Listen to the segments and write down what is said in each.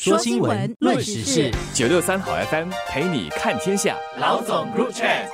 说新闻，论时事，九六三好 FM 陪你看天下。老总 Group Chat。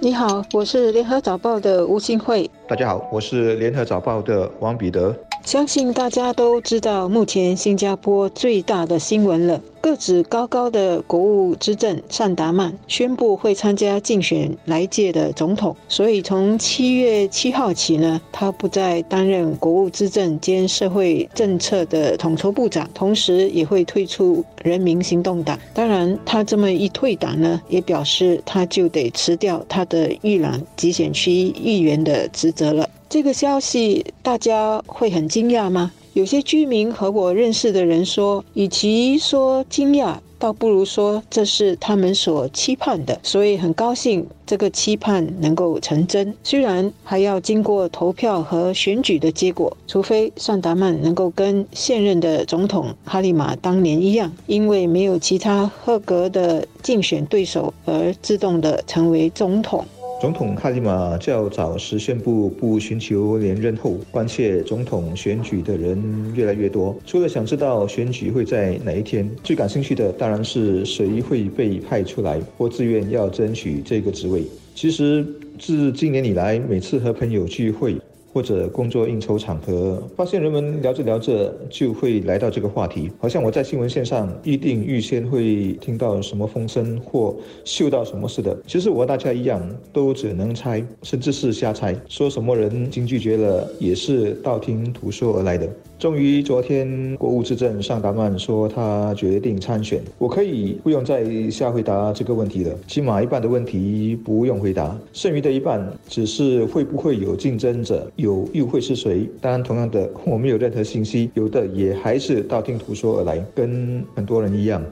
你好，我是联合早报的吴新慧。大家好，我是联合早报的王彼得。相信大家都知道，目前新加坡最大的新闻了。个子高高的国务资政善达曼宣布会参加竞选来届的总统，所以从七月七号起呢，他不再担任国务资政兼社会政策的统筹部长，同时也会退出人民行动党。当然，他这么一退党呢，也表示他就得辞掉他的预览集选区议员的职责了。这个消息大家会很惊讶吗？有些居民和我认识的人说，与其说惊讶，倒不如说这是他们所期盼的，所以很高兴这个期盼能够成真。虽然还要经过投票和选举的结果，除非尚达曼能够跟现任的总统哈利玛当年一样，因为没有其他合格的竞选对手而自动的成为总统。总统哈利马较早时宣布不寻求连任后，关切总统选举的人越来越多。除了想知道选举会在哪一天，最感兴趣的当然是谁会被派出来或自愿要争取这个职位。其实自今年以来，每次和朋友聚会。或者工作应酬场合，发现人们聊着聊着就会来到这个话题，好像我在新闻线上一定预先会听到什么风声或嗅到什么似的。其实我和大家一样，都只能猜，甚至是瞎猜。说什么人经拒绝了，也是道听途说而来的。终于，昨天国务资政上达曼说他决定参选，我可以不用再下回答这个问题了。起码一半的问题不用回答，剩余的一半只是会不会有竞争者，有又会是谁？当然，同样的，我没有任何信息，有的也还是道听途说而来，跟很多人一样。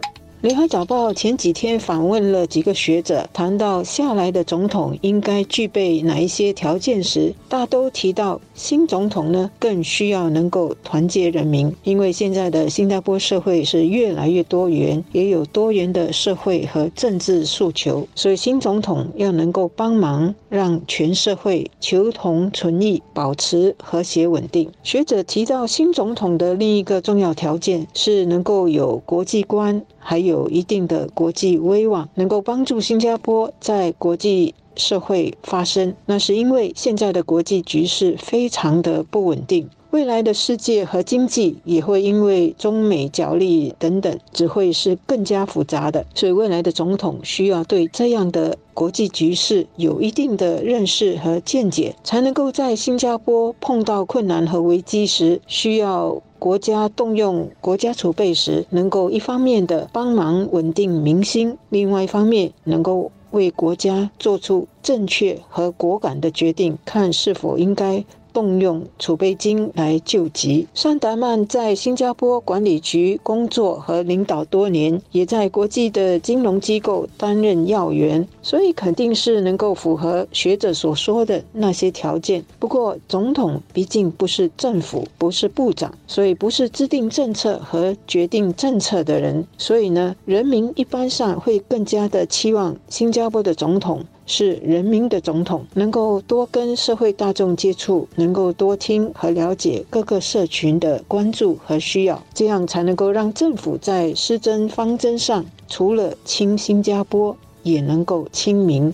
联合早报前几天访问了几个学者，谈到下来的总统应该具备哪一些条件时，大都提到新总统呢更需要能够团结人民，因为现在的新加坡社会是越来越多元，也有多元的社会和政治诉求，所以新总统要能够帮忙让全社会求同存异，保持和谐稳定。学者提到新总统的另一个重要条件是能够有国际观。还有有一定的国际威望，能够帮助新加坡在国际社会发声。那是因为现在的国际局势非常的不稳定，未来的世界和经济也会因为中美角力等等，只会是更加复杂的。所以，未来的总统需要对这样的国际局势有一定的认识和见解，才能够在新加坡碰到困难和危机时需要。国家动用国家储备时，能够一方面的帮忙稳定民心，另外一方面能够为国家做出正确和果敢的决定，看是否应该。动用储备金来救急。桑达曼在新加坡管理局工作和领导多年，也在国际的金融机构担任要员，所以肯定是能够符合学者所说的那些条件。不过，总统毕竟不是政府，不是部长，所以不是制定政策和决定政策的人。所以呢，人民一般上会更加的期望新加坡的总统。是人民的总统，能够多跟社会大众接触，能够多听和了解各个社群的关注和需要，这样才能够让政府在施政方针上，除了亲新加坡，也能够亲民。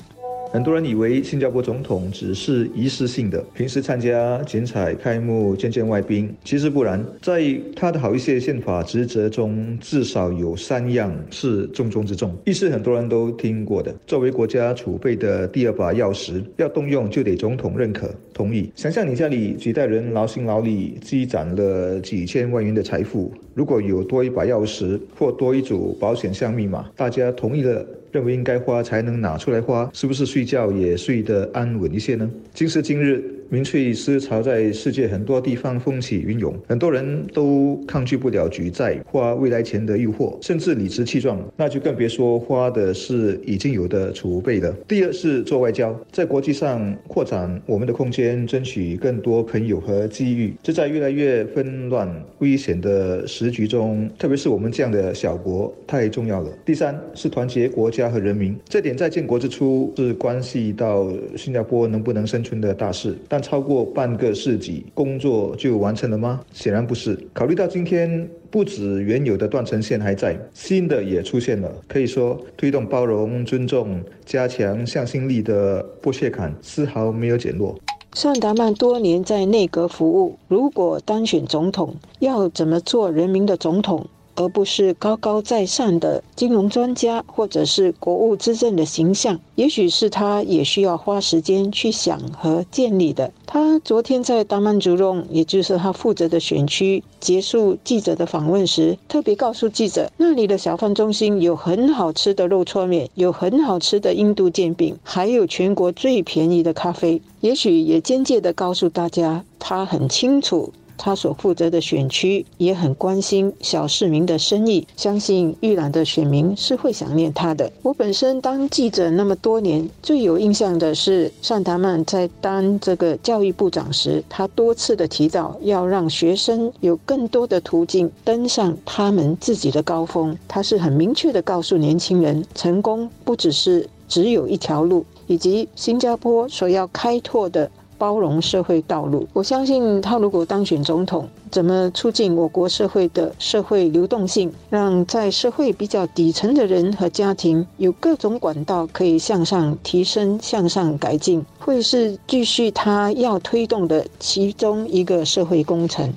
很多人以为新加坡总统只是仪式性的，平时参加剪彩开幕、见见外宾。其实不然，在他的好一些宪法职责中，至少有三样是重中之重，一是很多人都听过的。作为国家储备的第二把钥匙，要动用就得总统认可、同意。想象你家里几代人劳心劳力积攒了几千万元的财富，如果有多一把钥匙或多一组保险箱密码，大家同意了。认为应该花才能拿出来花，是不是睡觉也睡得安稳一些呢？今时今日，民粹思潮在世界很多地方风起云涌，很多人都抗拒不了举债、花未来钱的诱惑，甚至理直气壮，那就更别说花的是已经有的储备了。第二是做外交，在国际上扩展我们的空间，争取更多朋友和机遇。这在越来越纷乱、危险的时局中，特别是我们这样的小国，太重要了。第三是团结国家。和人民，这点在建国之初是关系到新加坡能不能生存的大事。但超过半个世纪，工作就完成了吗？显然不是。考虑到今天不止原有的断层线还在，新的也出现了，可以说推动包容、尊重、加强向心力的剥削感丝毫没有减弱。尚达曼多年在内阁服务，如果当选总统，要怎么做人民的总统？而不是高高在上的金融专家，或者是国务资政的形象，也许是他也需要花时间去想和建立的。他昨天在达曼族隆，也就是他负责的选区结束记者的访问时，特别告诉记者，那里的小贩中心有很好吃的肉搓面，有很好吃的印度煎饼，还有全国最便宜的咖啡。也许也间接的告诉大家，他很清楚。他所负责的选区也很关心小市民的生意，相信预览的选民是会想念他的。我本身当记者那么多年，最有印象的是尚达曼在当这个教育部长时，他多次的提到要让学生有更多的途径登上他们自己的高峰。他是很明确的告诉年轻人，成功不只是只有一条路，以及新加坡所要开拓的。包容社会道路，我相信他如果当选总统，怎么促进我国社会的社会流动性，让在社会比较底层的人和家庭有各种管道可以向上提升、向上改进，会是继续他要推动的其中一个社会工程。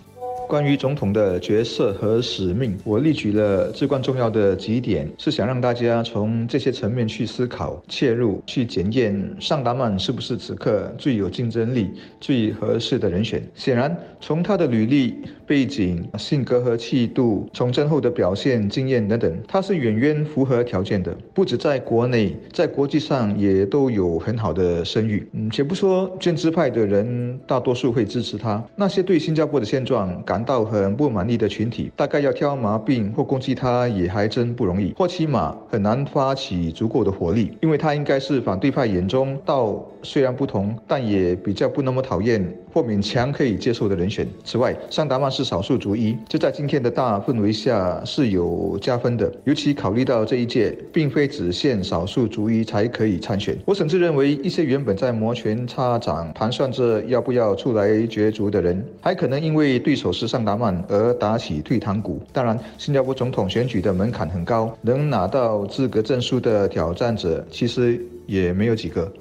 关于总统的角色和使命，我列举了至关重要的几点，是想让大家从这些层面去思考、切入、去检验尚达曼是不是此刻最有竞争力、最合适的人选。显然，从他的履历、背景、性格和气度、从政后的表现、经验等等，他是远远符合条件的。不止在国内，在国际上也都有很好的声誉。嗯，且不说建制派的人大多数会支持他，那些对新加坡的现状感感到很不满意的群体，大概要挑毛病或攻击他也还真不容易，或起码很难发起足够的火力，因为他应该是反对派眼中道虽然不同，但也比较不那么讨厌或勉强可以接受的人选。此外，桑达曼是少数族裔，这在今天的大氛围下是有加分的，尤其考虑到这一届并非只限少数族裔才可以参选。我甚至认为，一些原本在摩拳擦掌盘算着要不要出来角逐的人，还可能因为对手是。上达曼而打起退堂鼓。当然，新加坡总统选举的门槛很高，能拿到资格证书的挑战者其实也没有几个。